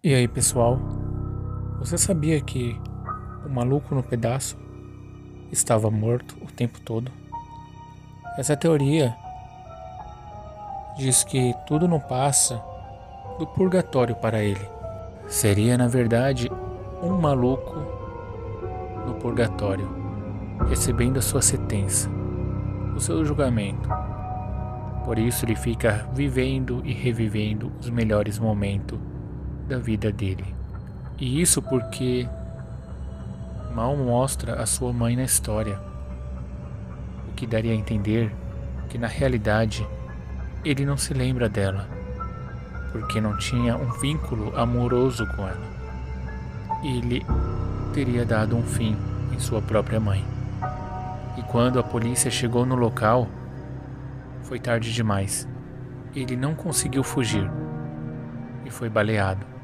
E aí, pessoal? Você sabia que o maluco no pedaço estava morto o tempo todo? Essa teoria diz que tudo não passa do purgatório para ele. Seria, na verdade, um maluco no purgatório, recebendo a sua sentença, o seu julgamento. Por isso ele fica vivendo e revivendo os melhores momentos da vida dele. E isso porque mal mostra a sua mãe na história, o que daria a entender que na realidade ele não se lembra dela, porque não tinha um vínculo amoroso com ela. Ele teria dado um fim em sua própria mãe. E quando a polícia chegou no local, foi tarde demais. Ele não conseguiu fugir e foi baleado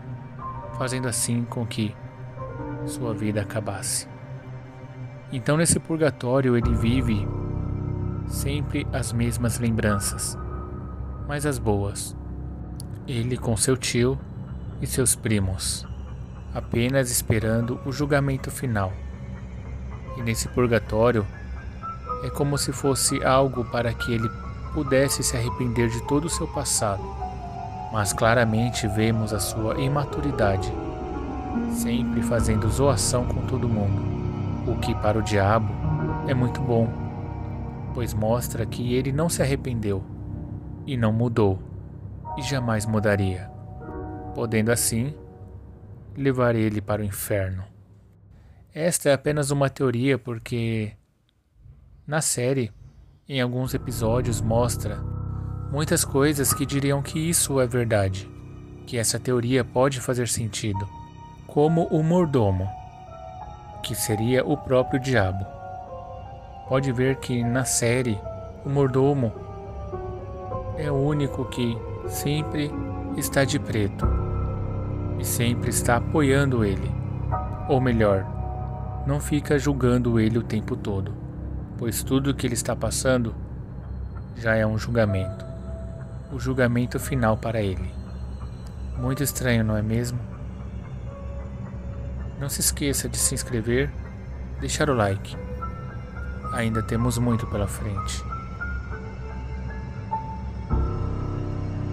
fazendo assim com que sua vida acabasse. Então, nesse purgatório, ele vive sempre as mesmas lembranças, mas as boas. Ele com seu tio e seus primos, apenas esperando o julgamento final. E nesse purgatório, é como se fosse algo para que ele pudesse se arrepender de todo o seu passado mas claramente vemos a sua imaturidade, sempre fazendo zoação com todo mundo, o que para o diabo é muito bom, pois mostra que ele não se arrependeu e não mudou e jamais mudaria, podendo assim levar ele para o inferno. Esta é apenas uma teoria porque na série, em alguns episódios mostra muitas coisas que diriam que isso é verdade, que essa teoria pode fazer sentido, como o mordomo, que seria o próprio diabo. Pode ver que na série o mordomo é o único que sempre está de preto e sempre está apoiando ele, ou melhor, não fica julgando ele o tempo todo, pois tudo que ele está passando já é um julgamento o julgamento final para ele. Muito estranho, não é mesmo? Não se esqueça de se inscrever, deixar o like. Ainda temos muito pela frente.